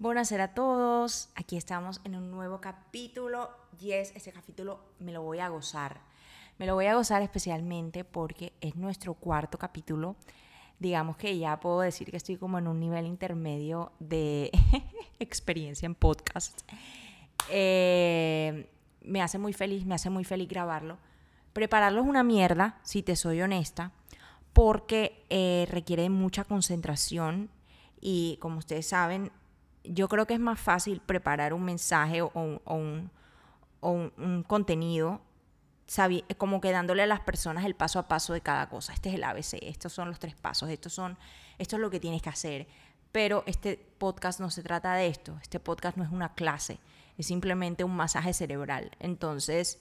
Buenas a todos. Aquí estamos en un nuevo capítulo. Yes, este capítulo me lo voy a gozar. Me lo voy a gozar especialmente porque es nuestro cuarto capítulo. Digamos que ya puedo decir que estoy como en un nivel intermedio de experiencia en podcast. Eh, me hace muy feliz, me hace muy feliz grabarlo. Prepararlo es una mierda, si te soy honesta, porque eh, requiere mucha concentración y como ustedes saben, yo creo que es más fácil preparar un mensaje o, un, contenido como que dándole a las personas el paso a paso de cada cosa. Este es el ABC, estos son los tres pasos, estos son, esto es lo que tienes que hacer. Pero este podcast no se trata de esto, este podcast no es una clase, es simplemente un masaje cerebral. Entonces,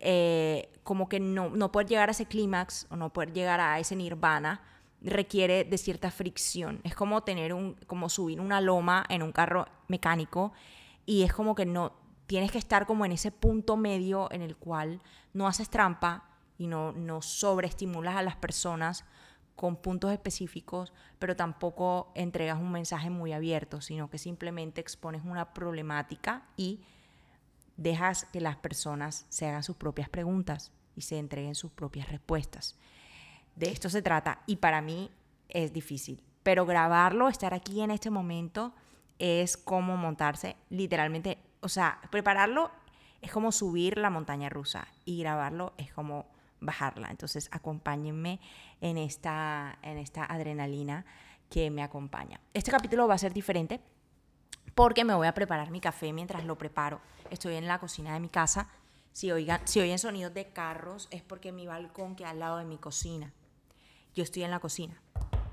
eh, como que no, no poder llegar a ese clímax o no poder llegar a ese nirvana requiere de cierta fricción. Es como tener un, como subir una loma en un carro mecánico y es como que no, tienes que estar como en ese punto medio en el cual no haces trampa y no, no sobreestimulas a las personas con puntos específicos, pero tampoco entregas un mensaje muy abierto, sino que simplemente expones una problemática y dejas que las personas se hagan sus propias preguntas y se entreguen sus propias respuestas. De esto se trata y para mí es difícil. Pero grabarlo, estar aquí en este momento, es como montarse literalmente, o sea, prepararlo es como subir la montaña rusa y grabarlo es como bajarla. Entonces acompáñenme en esta, en esta adrenalina que me acompaña. Este capítulo va a ser diferente porque me voy a preparar mi café mientras lo preparo. Estoy en la cocina de mi casa. Si, oigan, si oyen sonidos de carros es porque mi balcón queda al lado de mi cocina yo estoy en la cocina.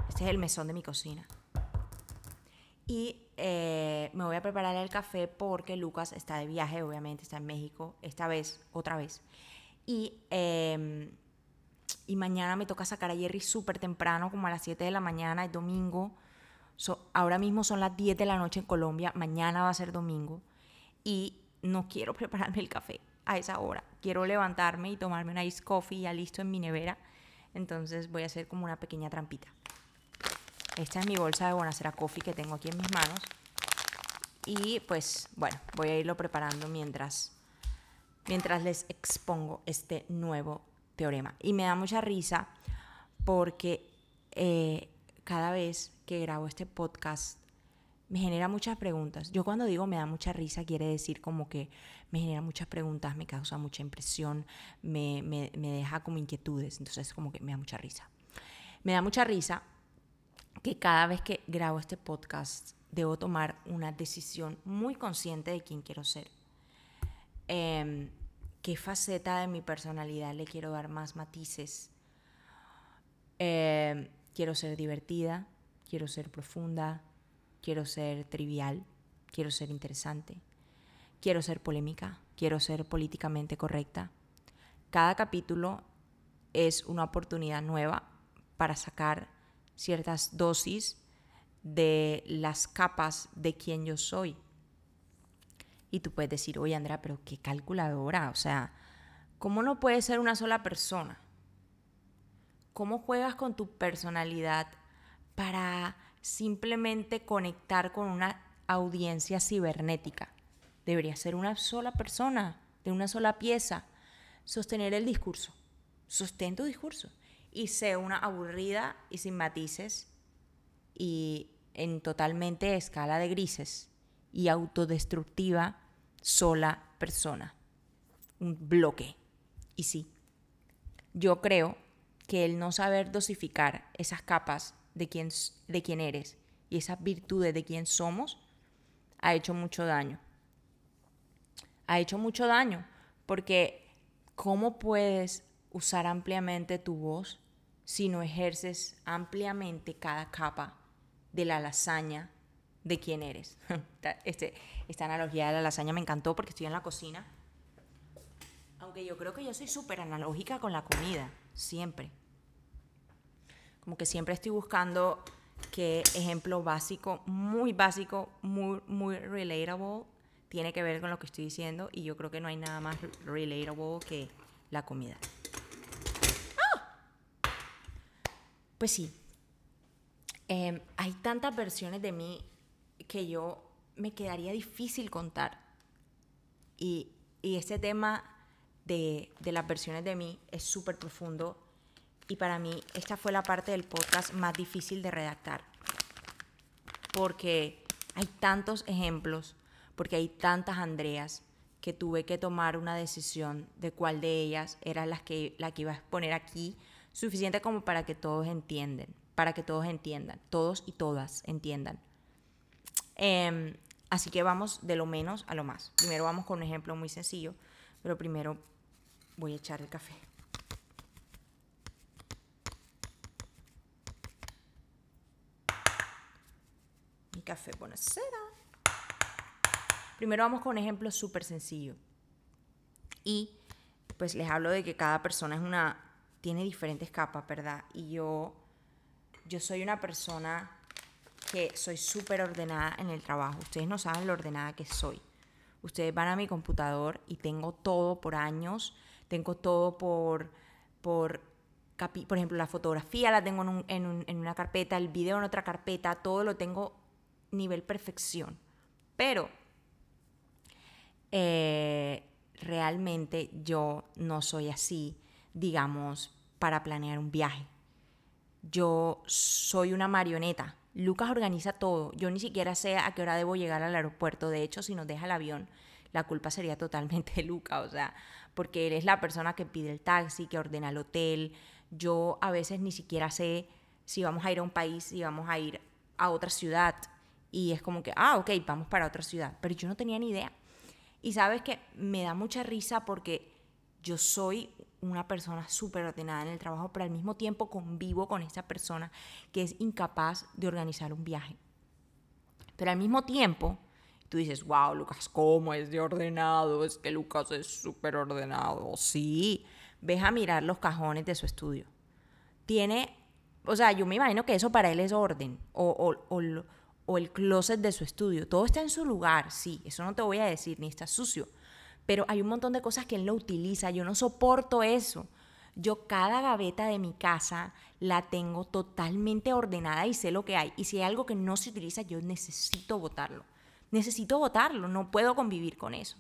Este es el mesón de mi cocina. Y eh, me voy a preparar el café porque Lucas está de viaje, obviamente, está en México, esta vez, otra vez. Y, em, y mañana me toca sacar a Jerry súper temprano, como a las 7 de la mañana, es domingo. ahora mismo son las 10 de la noche en Colombia, mañana va a ser domingo. Y no quiero prepararme el café a esa hora. Quiero levantarme y tomarme una ice coffee ya listo en mi nevera entonces voy a hacer como una pequeña trampita. Esta es mi bolsa de Bonacera Coffee que tengo aquí en mis manos. Y pues bueno, voy a irlo preparando mientras, mientras les expongo este nuevo teorema. Y me da mucha risa porque eh, cada vez que grabo este podcast me genera muchas preguntas. Yo cuando digo me da mucha risa, quiere decir como que me genera muchas preguntas, me causa mucha impresión, me, me, me deja como inquietudes. Entonces como que me da mucha risa. Me da mucha risa que cada vez que grabo este podcast debo tomar una decisión muy consciente de quién quiero ser. Em, qué faceta de mi personalidad le quiero dar más matices. Em, quiero ser divertida, quiero ser profunda, quiero ser trivial, quiero ser interesante, quiero ser polémica, quiero ser políticamente correcta. Cada capítulo es una oportunidad nueva para sacar ciertas dosis de las capas de quien yo soy. Y tú puedes decir, oye Andrea, pero qué calculadora, o sea, ¿cómo no puedes ser una sola persona? ¿Cómo juegas con tu personalidad para simplemente conectar con una audiencia cibernética. Debería ser una sola persona, de una sola pieza. Sostener el discurso. Sostén tu discurso. Y sé una aburrida y sin matices y en totalmente escala de grises y autodestructiva sola persona. Un bloque. Y sí, yo creo que el no saber dosificar esas capas de quién, de quién eres y esas virtudes de quién somos, ha hecho mucho daño. Ha hecho mucho daño porque ¿cómo puedes usar ampliamente tu voz si no ejerces ampliamente cada capa de la lasaña de quién eres? Este, esta analogía de la lasaña me encantó porque estoy en la cocina. Aunque yo creo que yo soy súper analógica con la comida, siempre como que siempre estoy buscando qué ejemplo básico, muy básico, muy, muy relatable, tiene que ver con lo que estoy diciendo y yo creo que no hay nada más relatable que la comida. ¡Ah! Pues sí, em, hay tantas versiones de mí que yo me quedaría difícil contar. Y, y ese tema de, de las versiones de mí es súper profundo y para mí esta fue la parte del podcast más difícil de redactar. Porque hay tantos ejemplos, porque hay tantas Andreas que tuve que tomar una decisión de cuál de ellas era la que, la que iba a exponer aquí, suficiente como para que todos entiendan, para que todos entiendan, todos y todas entiendan. Em, así que vamos de lo menos a lo más. Primero vamos con un ejemplo muy sencillo, pero primero voy a echar el café. Mi café cera. Primero vamos con un ejemplo súper sencillo. Y pues les hablo de que cada persona es una, tiene diferentes capas, ¿verdad? Y yo, yo soy una persona que soy súper ordenada en el trabajo. Ustedes no saben lo ordenada que soy. Ustedes van a mi computador y tengo todo por años, tengo todo por, por, por ejemplo, la fotografía la tengo en, en una carpeta, el video en otra carpeta, todo lo tengo nivel perfección. Pero eh, realmente yo no soy así, digamos, para planear un viaje. Yo soy una marioneta. Lucas organiza todo. Yo ni siquiera sé a qué hora debo llegar al aeropuerto. De hecho, si nos deja el avión, la culpa sería totalmente de Lucas. O sea, porque él es la persona que pide el taxi, que ordena el hotel. Yo a veces ni siquiera sé si vamos a ir a un país, si vamos a ir a otra ciudad. Y es como que, ah, ok, vamos para otra ciudad. Pero yo no tenía ni idea. Y sabes que me da mucha risa porque yo soy una persona súper ordenada en el trabajo, pero al mismo tiempo convivo con esta persona que es incapaz de organizar un viaje. Pero al mismo tiempo, tú dices, wow, Lucas, ¿cómo es de ordenado? Es que Lucas es súper ordenado. Sí, ves a mirar los cajones de su estudio. Tiene, o sea, yo me imagino que eso para él es orden, o, o, o o el closet de su estudio. Todo está en su lugar, sí, eso no te voy a decir, ni está sucio. Pero hay un montón de cosas que él no utiliza, yo no soporto eso. Yo cada gaveta de mi casa la tengo totalmente ordenada y sé lo que hay. Y si hay algo que no se utiliza, yo necesito votarlo. Necesito votarlo, no puedo convivir con eso.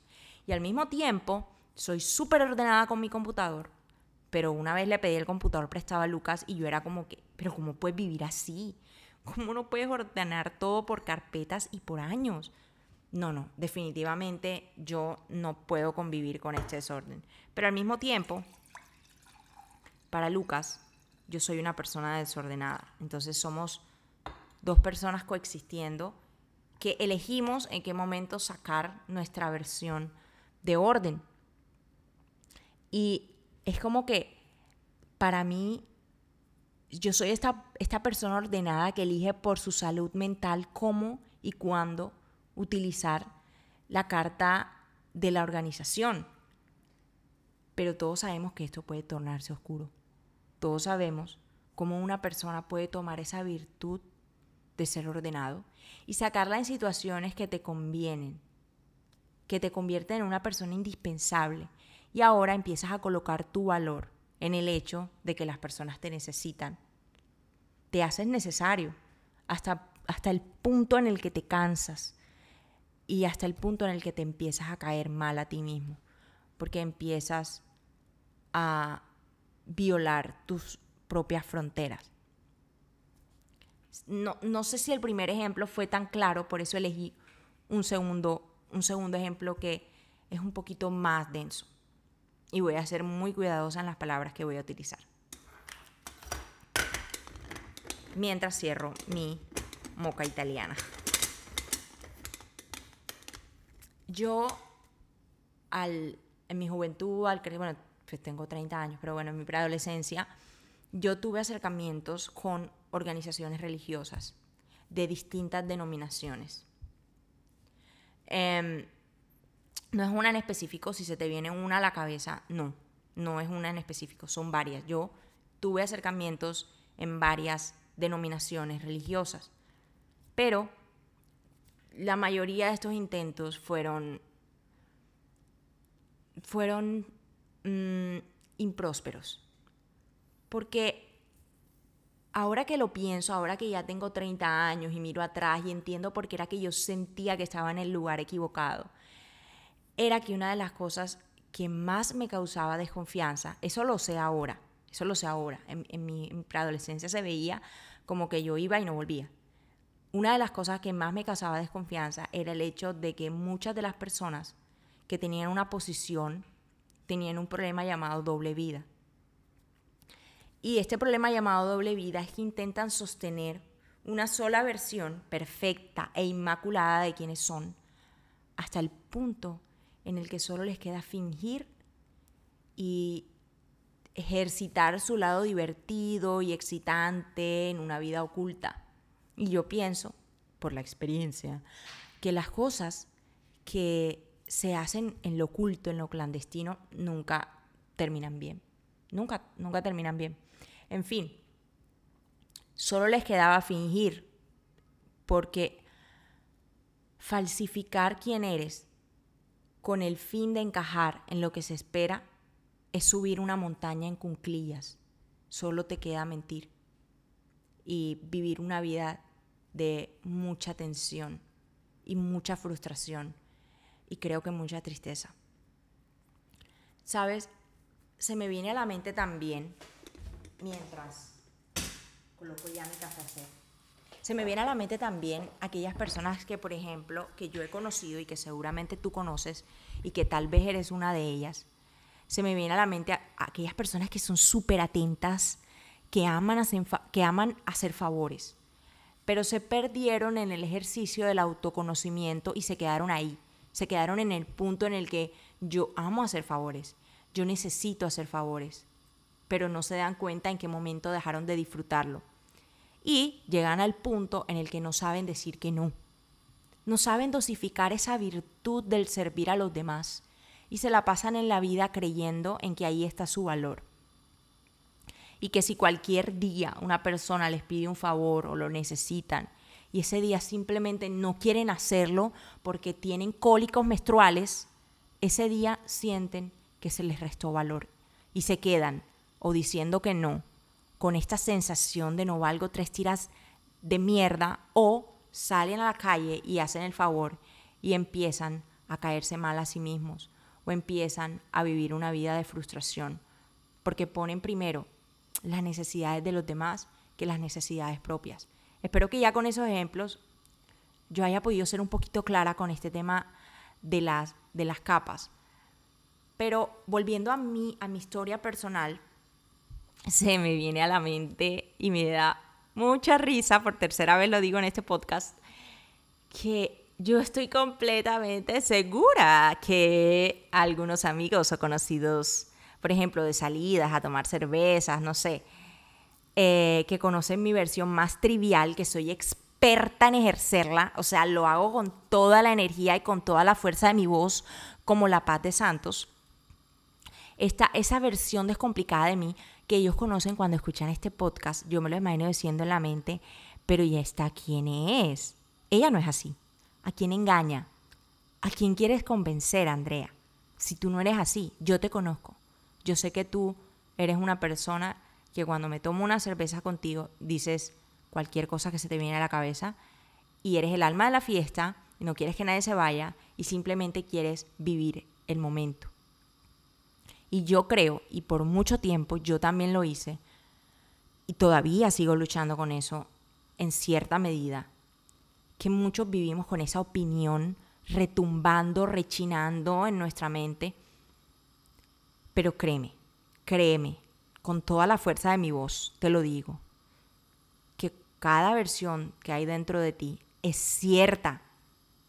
Y al mismo tiempo, soy súper ordenada con mi computador. Pero una vez le pedí el computador prestado a Lucas y yo era como que, pero ¿cómo puedes vivir así? ¿Cómo no puedes ordenar todo por carpetas y por años? No, no, definitivamente yo no puedo convivir con este desorden. Pero al mismo tiempo, para Lucas, yo soy una persona desordenada. Entonces somos dos personas coexistiendo que elegimos en qué momento sacar nuestra versión de orden. Y es como que para mí yo soy esta, esta persona ordenada que elige por su salud mental cómo y cuándo utilizar la carta de la organización. Pero todos sabemos que esto puede tornarse oscuro. Todos sabemos cómo una persona puede tomar esa virtud de ser ordenado y sacarla en situaciones que te convienen, que te convierten en una persona indispensable y ahora empiezas a colocar tu valor en el hecho de que las personas te necesitan. Te haces necesario hasta, hasta el punto en el que te cansas y hasta el punto en el que te empiezas a caer mal a ti mismo, porque empiezas a violar tus propias fronteras. No, no sé si el primer ejemplo fue tan claro, por eso elegí un segundo, un segundo ejemplo que es un poquito más denso y voy a ser muy cuidadosa en las palabras que voy a utilizar. Mientras cierro mi moca italiana. Yo, al, en mi juventud, al bueno, pues tengo 30 años, pero bueno, en mi preadolescencia, yo tuve acercamientos con organizaciones religiosas de distintas denominaciones. Eh, no es una en específico, si se te viene una a la cabeza, no, no es una en específico, son varias. Yo tuve acercamientos en varias denominaciones religiosas, pero la mayoría de estos intentos fueron, fueron mm, imprósperos, porque ahora que lo pienso, ahora que ya tengo 30 años y miro atrás y entiendo por qué era que yo sentía que estaba en el lugar equivocado, era que una de las cosas que más me causaba desconfianza, eso lo sé ahora, eso lo sé ahora, en, mi, en mi adolescencia se veía como que yo iba y no volvía. Una de las cosas que más me causaba desconfianza era el hecho de que muchas de las personas que tenían una posición tenían un problema llamado doble vida. Y este problema llamado doble vida es que intentan sostener una sola versión perfecta e inmaculada de quienes son, hasta el punto en el que solo les queda fingir y ejercitar su lado divertido y excitante en una vida oculta. Y yo pienso, por la experiencia, que las cosas que se hacen en lo oculto, en lo clandestino, nunca terminan bien. Nunca, nunca terminan bien. En fin, solo les quedaba fingir, porque falsificar quién eres con el fin de encajar en lo que se espera es subir una montaña en cunclillas. Solo te queda mentir y vivir una vida de mucha tensión y mucha frustración y creo que mucha tristeza. Sabes, se me viene a la mente también mientras coloco ya mi café. Se me viene a la mente también aquellas personas que, por ejemplo, que yo he conocido y que seguramente tú conoces y que tal vez eres una de ellas. Se me viene a la mente aquellas personas que son súper atentas, que aman, hacer, que aman hacer favores, pero se perdieron en el ejercicio del autoconocimiento y se quedaron ahí. Se quedaron en el punto en el que yo amo hacer favores, yo necesito hacer favores, pero no se dan cuenta en qué momento dejaron de disfrutarlo. Y llegan al punto en el que no saben decir que no. No saben dosificar esa virtud del servir a los demás y se la pasan en la vida creyendo en que ahí está su valor. Y que si cualquier día una persona les pide un favor o lo necesitan y ese día simplemente no quieren hacerlo porque tienen cólicos menstruales, ese día sienten que se les restó valor y se quedan o diciendo que no, con esta sensación de no valgo tres tiras de mierda, o salen a la calle y hacen el favor y empiezan a caerse mal a sí mismos, o empiezan a vivir una vida de frustración, porque ponen primero las necesidades de los demás que las necesidades propias. Espero que ya con esos ejemplos yo haya podido ser un poquito clara con este tema de las, de las capas. Pero volviendo a mí, a mi historia personal, se me viene a la mente y me da mucha risa, por tercera vez lo digo en este podcast, que yo estoy completamente segura que algunos amigos o conocidos, por ejemplo, de salidas a tomar cervezas, no sé, eh, que conocen mi versión más trivial, que soy experta en ejercerla, o sea, lo hago con toda la energía y con toda la fuerza de mi voz, como la paz de Santos. Esta, esa versión descomplicada de mí que ellos conocen cuando escuchan este podcast, yo me lo imagino diciendo en la mente, pero ¿y esta quién es? Ella no es así. ¿A quién engaña? ¿A quién quieres convencer, Andrea? Si tú no eres así, yo te conozco. Yo sé que tú eres una persona que cuando me tomo una cerveza contigo dices cualquier cosa que se te viene a la cabeza y eres el alma de la fiesta y no quieres que nadie se vaya y simplemente quieres vivir el momento. Y yo creo, y por mucho tiempo yo también lo hice, y todavía sigo luchando con eso en cierta medida, que muchos vivimos con esa opinión retumbando, rechinando en nuestra mente. Pero créeme, créeme, con toda la fuerza de mi voz, te lo digo, que cada versión que hay dentro de ti es cierta,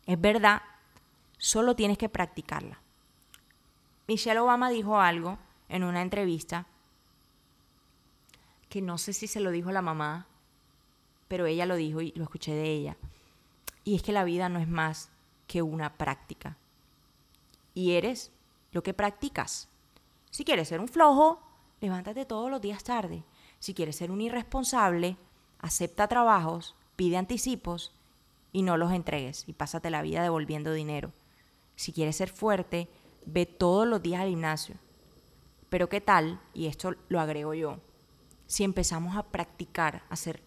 es verdad, solo tienes que practicarla. Michelle Obama dijo algo en una entrevista que no sé si se lo dijo la mamá, pero ella lo dijo y lo escuché de ella. Y es que la vida no es más que una práctica. Y eres lo que practicas. Si quieres ser un flojo, levántate todos los días tarde. Si quieres ser un irresponsable, acepta trabajos, pide anticipos y no los entregues y pásate la vida devolviendo dinero. Si quieres ser fuerte, ve todos los días al gimnasio. Pero qué tal, y esto lo agrego yo, si empezamos a practicar, a ser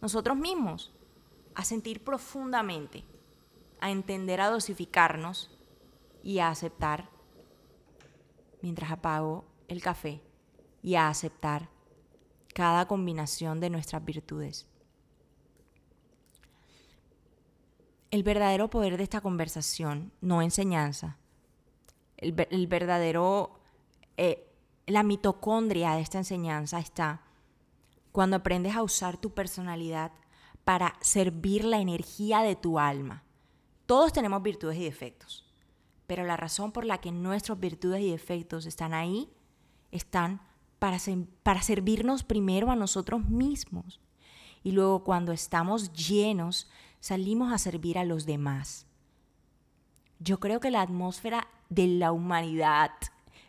nosotros mismos, a sentir profundamente, a entender, a dosificarnos y a aceptar, mientras apago el café, y a aceptar cada combinación de nuestras virtudes. El verdadero poder de esta conversación, no enseñanza, el, verdadero, eh, la mitocondria de esta enseñanza está cuando aprendes a usar tu personalidad para servir la energía de tu alma. Todos tenemos virtudes y defectos, pero la razón por la que nuestras virtudes y defectos están ahí están para, para servirnos primero a nosotros mismos. Y luego cuando estamos llenos, salimos a servir a los demás. Yo creo que la atmósfera de la humanidad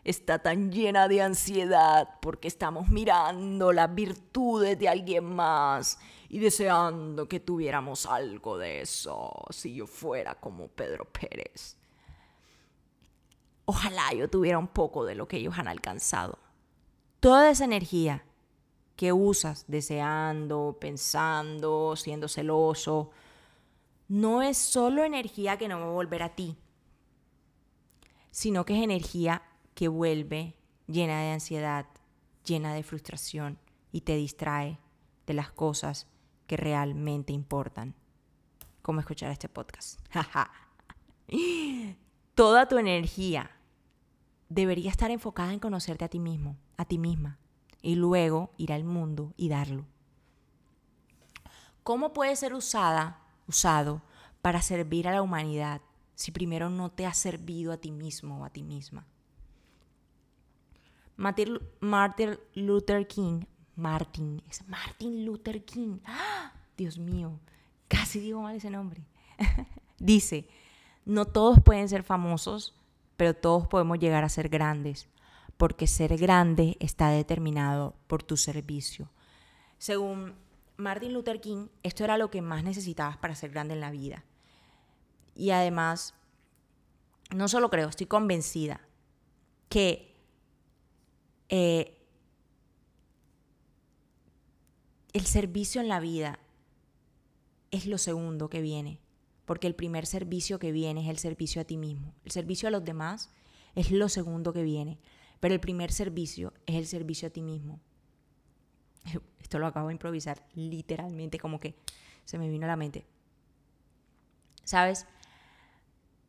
está tan llena de ansiedad porque estamos mirando las virtudes de alguien más y deseando que tuviéramos algo de eso si yo fuera como Pedro Pérez. Ojalá yo tuviera un poco de lo que ellos han alcanzado. Toda esa energía que usas deseando, pensando, siendo celoso, no es solo energía que no va a volver a ti, sino que es energía que vuelve llena de ansiedad, llena de frustración y te distrae de las cosas que realmente importan. Como escuchar este podcast. Toda tu energía debería estar enfocada en conocerte a ti mismo, a ti misma, y luego ir al mundo y darlo. ¿Cómo puede ser usada, usado para servir a la humanidad si primero no te has servido a ti mismo o a ti misma? Martin Luther King, Martin, es Martin Luther King, ¡Ah! Dios mío, casi digo mal ese nombre, dice, no todos pueden ser famosos, pero todos podemos llegar a ser grandes, porque ser grande está determinado por tu servicio. Según Martin Luther King, esto era lo que más necesitabas para ser grande en la vida. Y además, no solo creo, estoy convencida que eh, el servicio en la vida es lo segundo que viene, porque el primer servicio que viene es el servicio a ti mismo. El servicio a los demás es lo segundo que viene, pero el primer servicio es el servicio a ti mismo. Esto lo acabo de improvisar literalmente, como que se me vino a la mente. ¿Sabes?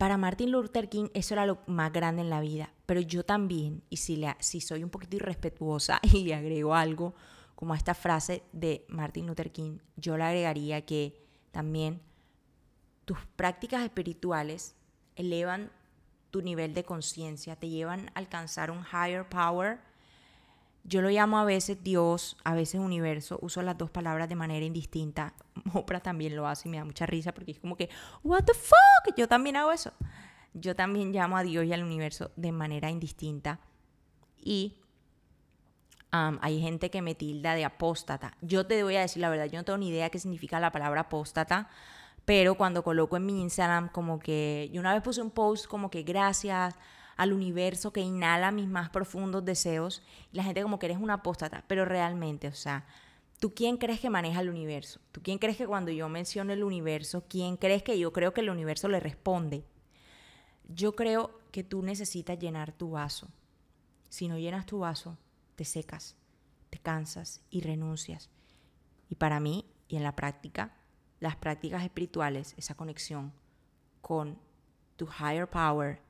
Para Martin Luther King eso era lo más grande en la vida, pero yo también, y si, le, si soy un poquito irrespetuosa y le agrego algo como a esta frase de Martin Luther King, yo le agregaría que también tus prácticas espirituales elevan tu nivel de conciencia, te llevan a alcanzar un higher power yo lo llamo a veces Dios, a veces universo, uso las dos palabras de manera indistinta. Oprah también lo hace y me da mucha risa porque es como que, what the fuck, yo también hago eso. Yo también llamo a Dios y al universo de manera indistinta. Y hay gente que me tilda de apóstata. Yo te voy a decir la verdad, yo no tengo ni idea qué significa la palabra apóstata, pero cuando coloco en mi Instagram como que, yo una vez puse un post como que gracias al universo que inhala mis más profundos deseos. Y la gente como que eres una apóstata, pero realmente, o sea, ¿tú quién crees que maneja el universo? ¿Tú quién crees que cuando yo menciono el universo, quién crees que yo creo que el universo le responde? Yo creo que tú necesitas llenar tu vaso. Si no llenas tu vaso, te secas, te cansas y renuncias. Y para mí, y en la práctica, las prácticas espirituales, esa conexión con tu higher power,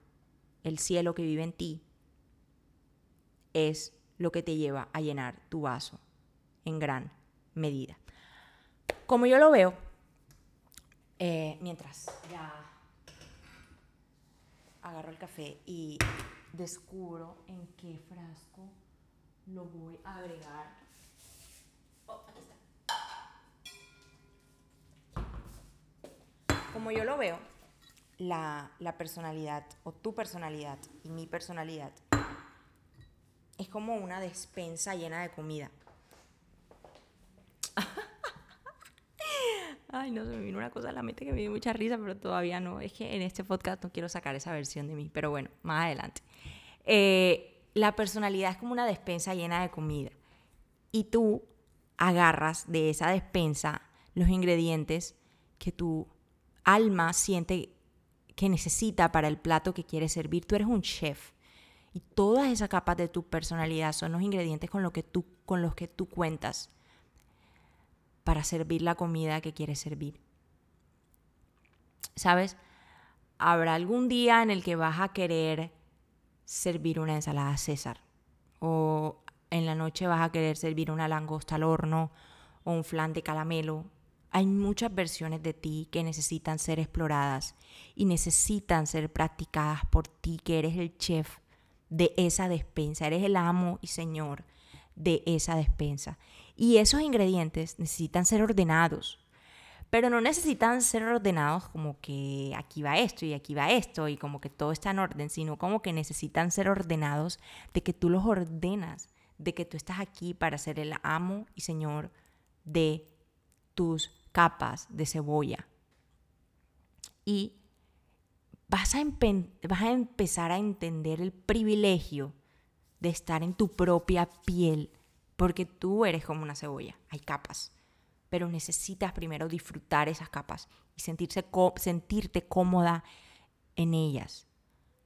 el cielo que vive en ti, es lo que te lleva a llenar tu vaso en gran medida. Como yo lo veo, eh, mientras ya agarro el café y descubro en qué frasco lo voy a agregar. Oh, aquí está. Como yo lo veo, la, personalidad o tu personalidad y mi personalidad es como una despensa llena de comida. Ay, no, se me vino una cosa a la mente que me dio mucha risa, pero todavía no. Es que en este podcast no quiero sacar esa versión de mí, pero bueno, más adelante. Eh, la personalidad es como una despensa llena de comida. Y tú agarras de esa despensa los ingredientes que tu alma siente que necesita para el plato que quieres servir. Tú eres un chef. Y todas esas capas de tu personalidad son los ingredientes con, lo que tú, con los que tú cuentas para servir la comida que quieres servir. ¿Sabes? Habrá algún día en el que vas a querer servir una ensalada César. O en la noche vas a querer servir una langosta al horno o un flan de calamelo. Hay muchas versiones de ti que necesitan ser exploradas y necesitan ser practicadas por ti, que eres el chef de esa despensa, eres el amo y señor de esa despensa. Y esos ingredientes necesitan ser ordenados, pero no necesitan ser ordenados como que aquí va esto y aquí va esto y como que todo está en orden, sino como que necesitan ser ordenados de que tú los ordenas, de que tú estás aquí para ser el amo y señor de tus capas de cebolla. Y vas a, vas a empezar a entender el privilegio de estar en tu propia piel, porque tú eres como una cebolla, hay capas, pero necesitas primero disfrutar esas capas y sentirse, sentirte cómoda en ellas.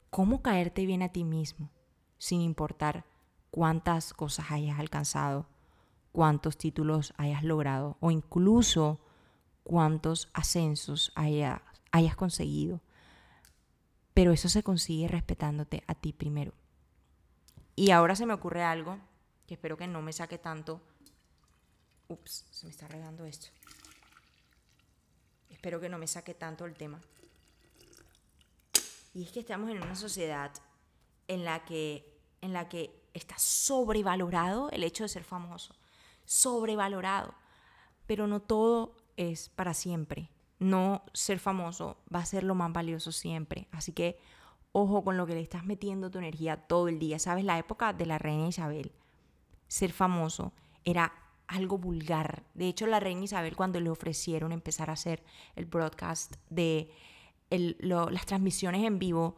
¿Cómo caerte bien a ti mismo, sin importar cuántas cosas hayas alcanzado, cuántos títulos hayas logrado o incluso cuántos ascensos hayas, hayas conseguido? Pero eso se consigue respetándote a ti primero. Y ahora se me ocurre algo que espero que no me saque tanto. Ups, se me está regando esto. Espero que no me saque tanto el tema. Y es que estamos en una sociedad en la que, en la que está sobrevalorado el hecho de ser famoso. Sobrevalorado. Pero no todo es para siempre no ser famoso va a ser lo más valioso siempre. Así que ojo con lo que le estás metiendo tu energía todo el día. ¿Sabes? La época de la reina Isabel, ser famoso era algo vulgar. De hecho, la reina Isabel cuando le ofrecieron empezar a hacer el broadcast de las transmisiones en vivo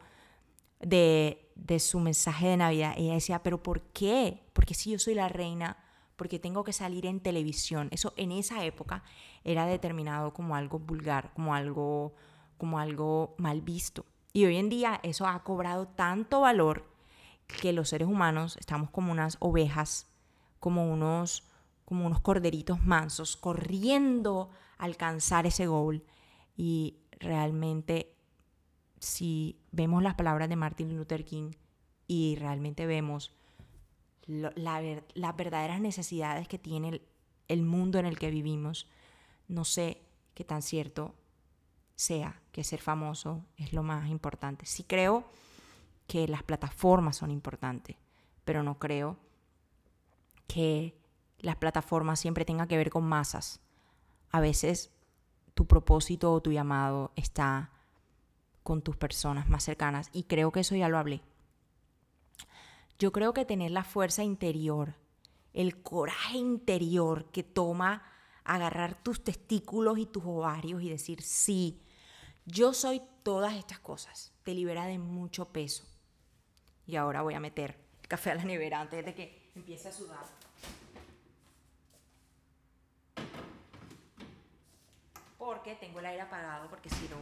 de, de su mensaje de Navidad, ella decía, pero ¿por qué? Porque si yo soy la reina, porque tengo que salir en televisión. Eso en esa época era determinado como algo vulgar, como algo, como algo mal visto. Y hoy en día eso ha cobrado tanto valor que los seres humanos estamos como unas ovejas, como unos, como unos corderitos mansos, corriendo a alcanzar ese gol. Y realmente, si vemos las palabras de Martin Luther King y realmente vemos las verdaderas necesidades que tiene el, mundo en el que vivimos, no sé qué tan cierto sea que ser famoso es lo más importante. Sí creo que las plataformas son importantes, pero no creo que las plataformas siempre tengan que ver con masas. A veces tu propósito o tu llamado está con tus personas más cercanas y creo que eso ya lo hablé. Yo creo que tener la fuerza interior, el coraje interior que toma agarrar tus testículos y tus ovarios y decir, sí, yo soy todas estas cosas, te libera de mucho peso. Y ahora voy a meter el café a la nevera antes de que empiece a sudar. Porque tengo el aire apagado, porque si no,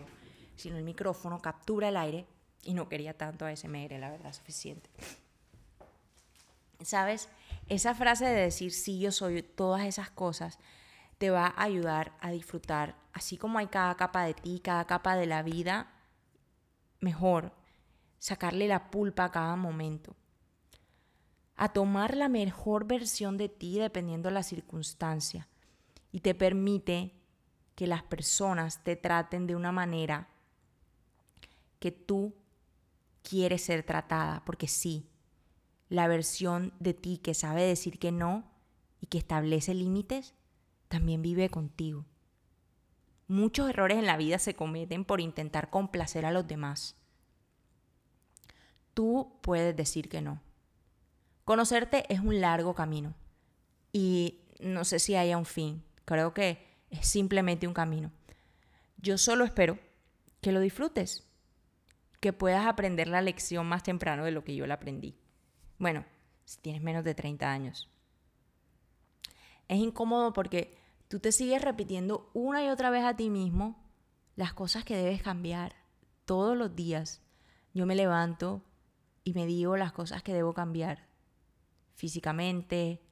si no el micrófono captura el aire y no quería tanto ASMR, la verdad, suficiente. ¿Sabes? Esa frase de decir, sí, yo soy todas esas cosas, te va a ayudar a disfrutar, así como hay cada capa de ti, cada capa de la vida, mejor, sacarle la pulpa a cada momento, a tomar la mejor versión de ti dependiendo de la circunstancia y te permite que las personas te traten de una manera que tú quieres ser tratada, porque sí, la versión de ti que sabe decir que no y que establece límites, también vive contigo. Muchos errores en la vida se cometen por intentar complacer a los demás. Tú puedes decir que no. Conocerte es un largo camino y no sé si haya un fin. Creo que es simplemente un camino. Yo solo espero que lo disfrutes, que puedas aprender la lección más temprano de lo que yo la aprendí. Bueno, si tienes menos de 30 años. Es incómodo porque tú te sigues repitiendo una y otra vez a ti mismo las cosas que debes cambiar todos los días. Yo me levanto y me digo las cosas que debo cambiar físicamente,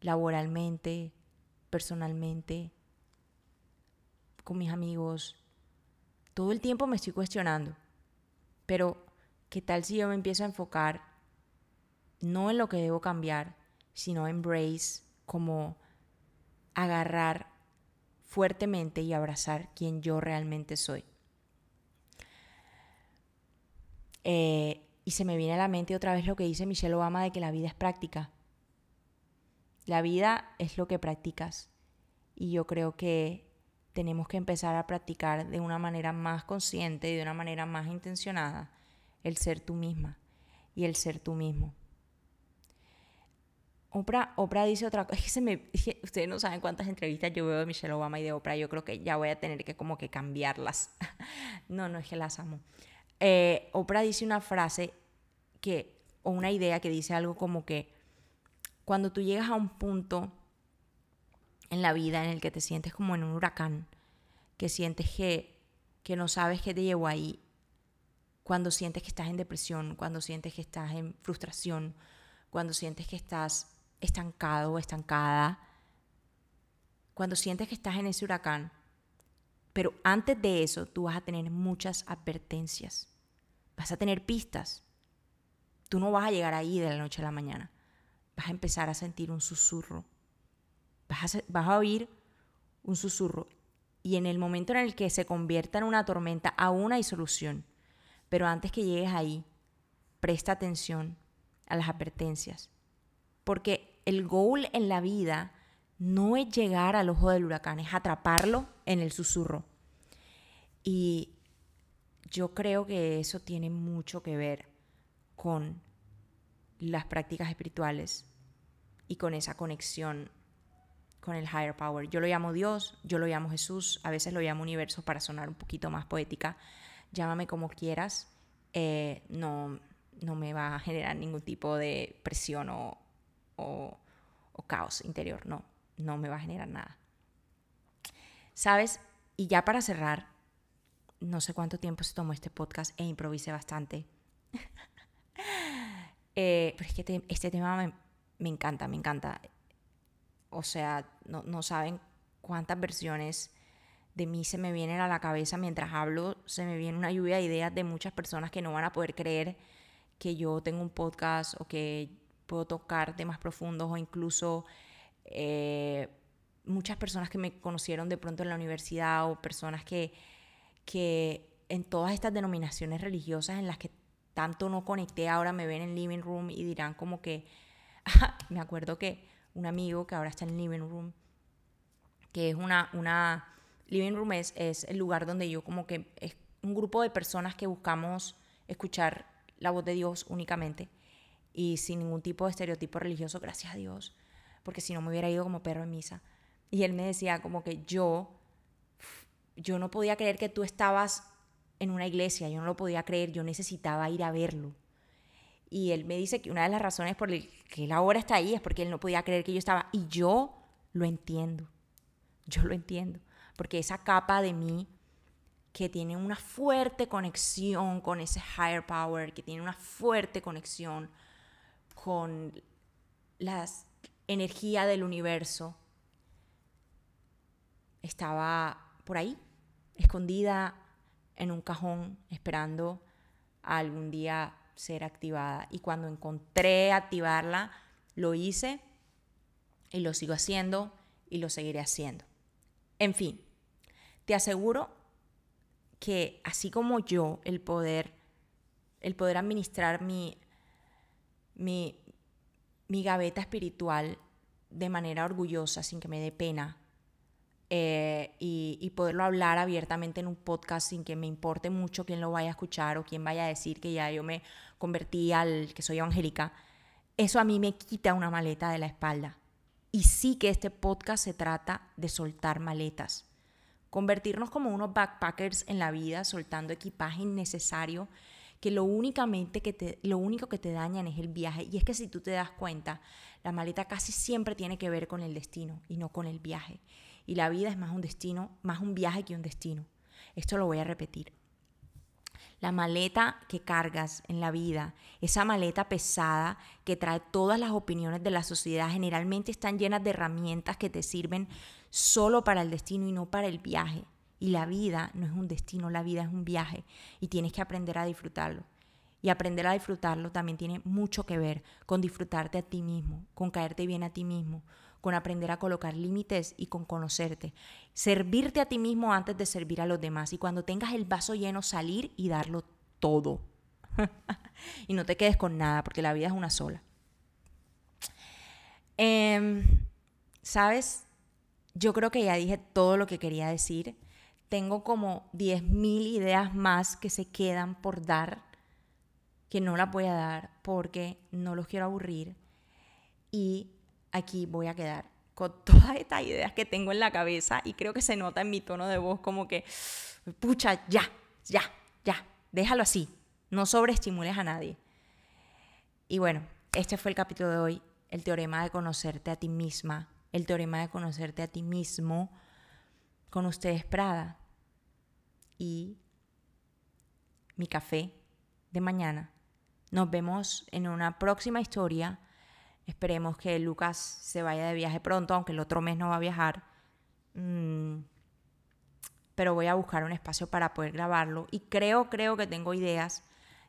laboralmente, personalmente, con mis amigos. Todo el tiempo me estoy cuestionando. Pero, ¿qué tal si yo me empiezo a enfocar no en lo que debo cambiar, sino embrace, como agarrar fuertemente y abrazar quien yo realmente soy? Eh, y se me viene a la mente otra vez lo que dice Michelle Obama de que la vida es práctica. La vida es lo que practicas. Y yo creo que tenemos que empezar a practicar de una manera más consciente y de una manera más intencionada el ser tú misma y el ser tú mismo. Oprah, Oprah dice otra cosa, es que se ustedes no saben cuántas entrevistas yo veo de Michelle Obama y de Oprah, yo creo que ya voy a tener que como que cambiarlas. no, no es que las amo. Eh, Oprah dice una frase que, o una idea que dice algo como que cuando tú llegas a un punto en la vida en el que te sientes como en un huracán, que sientes que, que no sabes qué te llevó ahí, cuando sientes que estás en depresión, cuando sientes que estás en frustración, cuando sientes que estás estancado o estancada, cuando sientes que estás en ese huracán, pero antes de eso tú vas a tener muchas advertencias, vas a tener pistas. Tú no vas a llegar ahí de la noche a la mañana, vas a empezar a sentir un susurro vas a, oír un susurro y en el momento en el que se convierta en una tormenta aún hay solución. Pero antes que llegues ahí, presta atención a las advertencias. Porque el goal en la vida no es llegar al ojo del huracán, es atraparlo en el susurro. Y yo creo que eso tiene mucho que ver con las prácticas espirituales y con esa conexión con el higher power. Yo lo llamo Dios, yo lo llamo Jesús, a veces lo llamo universo para sonar un poquito más poética. Llámame como quieras, eh, no, no me va a generar ningún tipo de presión o, o, caos interior, no, no me va a generar nada. ¿Sabes? Y ya para cerrar, no sé cuánto tiempo se tomó este podcast e improvisé bastante. Eh, pero es que este tema me, me encanta, me encanta o sea, no, saben cuántas versiones de mí se me vienen a la cabeza mientras hablo, se me viene una lluvia de ideas de muchas personas que no van a poder creer que yo tengo un podcast o que puedo tocar temas profundos o incluso eh, muchas personas que me conocieron de pronto en la universidad o personas que, que en todas estas denominaciones religiosas en las que tanto no conecté ahora me ven en living room y dirán como que, me acuerdo que un amigo que ahora está en Living Room, que es una, una Living Room es, es el lugar donde yo como que es un grupo de personas que buscamos escuchar la voz de Dios únicamente y sin ningún tipo de estereotipo religioso, gracias a Dios, porque si no me hubiera ido como perro en misa. Y él me decía como que yo, yo no podía creer que tú estabas en una iglesia, yo no lo podía creer, yo necesitaba ir a verlo. Y él me dice que una de las razones por las que él ahora está ahí es porque él no podía creer que yo estaba. Y yo lo entiendo. Yo lo entiendo. Porque esa capa de mí que tiene una fuerte conexión con ese higher power, que tiene una fuerte conexión con la energía del universo, estaba por ahí, escondida en un cajón, esperando algún día ser activada. Y cuando encontré activarla, lo hice y lo sigo haciendo y lo seguiré haciendo. En fin, te aseguro que así como yo, el poder, el poder administrar mi, mi, mi gaveta espiritual de manera orgullosa, sin que me dé pena, eh, y, poderlo hablar abiertamente en un podcast sin que me importe mucho quién lo vaya a escuchar o quién vaya a decir que ya yo me convertí al que soy evangélica, eso a mí me quita una maleta de la espalda. Y sí que este podcast se trata de soltar maletas, convertirnos como unos backpackers en la vida, soltando equipaje innecesario que lo, únicamente que te, lo único que te dañan es el viaje. Y es que si tú te das cuenta, la maleta casi siempre tiene que ver con el destino y no con el viaje. Y la vida es más un destino, más un viaje que un destino. Esto lo voy a repetir. La maleta que cargas en la vida, esa maleta pesada que trae todas las opiniones de la sociedad, generalmente están llenas de herramientas que te sirven solo para el destino y no para el viaje. Y la vida no es un destino, la vida es un viaje y tienes que aprender a disfrutarlo. Y aprender a disfrutarlo también tiene mucho que ver con disfrutarte a ti mismo, con caerte bien a ti mismo, con aprender a colocar límites y con conocerte. Servirte a ti mismo antes de servir a los demás. Y cuando tengas el vaso lleno, salir y darlo todo. y no te quedes con nada, porque la vida es una sola. Em, ¿Sabes? Yo creo que ya dije todo lo que quería decir. Tengo como 10.000 ideas más que se quedan por dar, que no las voy a dar porque no los quiero aburrir. Y aquí voy a quedar con todas estas ideas que tengo en la cabeza y creo que se nota en mi tono de voz como que, pucha, ya, ya, ya, déjalo así, no sobreestimules a nadie. Y bueno, este fue el capítulo de hoy, el teorema de conocerte a ti misma, el teorema de conocerte a ti mismo con ustedes Prada y mi café de mañana. Nos vemos en una próxima historia Esperemos que Lucas se vaya de viaje pronto, aunque el otro mes no va a viajar. Mm, pero voy a buscar un espacio para poder grabarlo. Y creo, creo que tengo ideas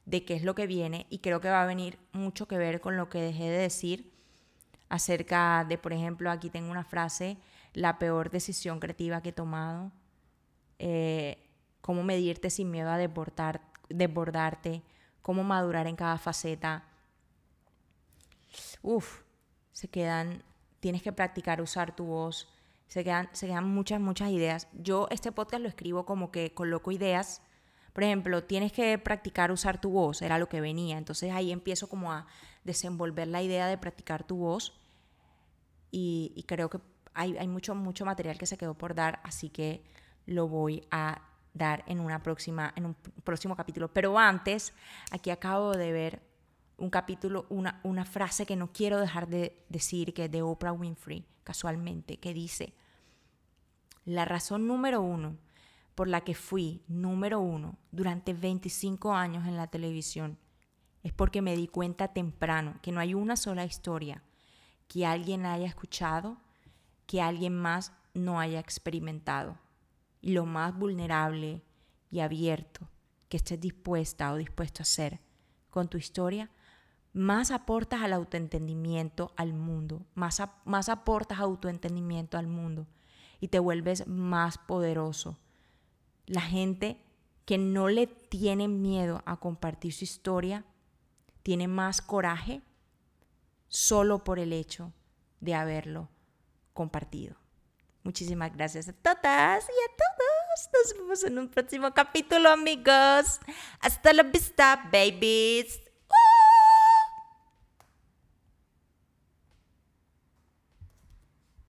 de qué es lo que viene y creo que va a venir mucho que ver con lo que dejé de decir acerca de, por ejemplo, aquí tengo una frase, la peor decisión creativa que he tomado, eh, cómo medirte sin miedo a desbordarte, cómo madurar en cada faceta, Uf, se quedan, tienes que practicar usar tu voz, se quedan, se quedan muchas, muchas ideas. Yo este podcast lo escribo como que coloco ideas. Por ejemplo, tienes que practicar usar tu voz, era lo que venía. Entonces ahí empiezo como a desenvolver la idea de practicar tu voz y, creo que hay, hay, mucho, mucho material que se quedó por dar, así que lo voy a dar en, una próxima, en un próximo capítulo. Pero antes, aquí acabo de ver un capítulo, una, una frase que no quiero dejar de decir, que es de Oprah Winfrey, casualmente, que dice, la razón número uno por la que fui número uno durante 25 años en la televisión es porque me di cuenta temprano que no hay una sola historia que alguien haya escuchado que alguien más no haya experimentado. Y lo más vulnerable y abierto que estés dispuesta o dispuesto a ser con tu historia más aportas al autoentendimiento al mundo, más, más aportas autoentendimiento al mundo y te vuelves más poderoso. La gente que no le tiene miedo a compartir su historia tiene más coraje solo por el hecho de haberlo compartido. Muchísimas gracias a todas y a todos. Nos vemos en un próximo capítulo, amigos. Hasta la vista, babies.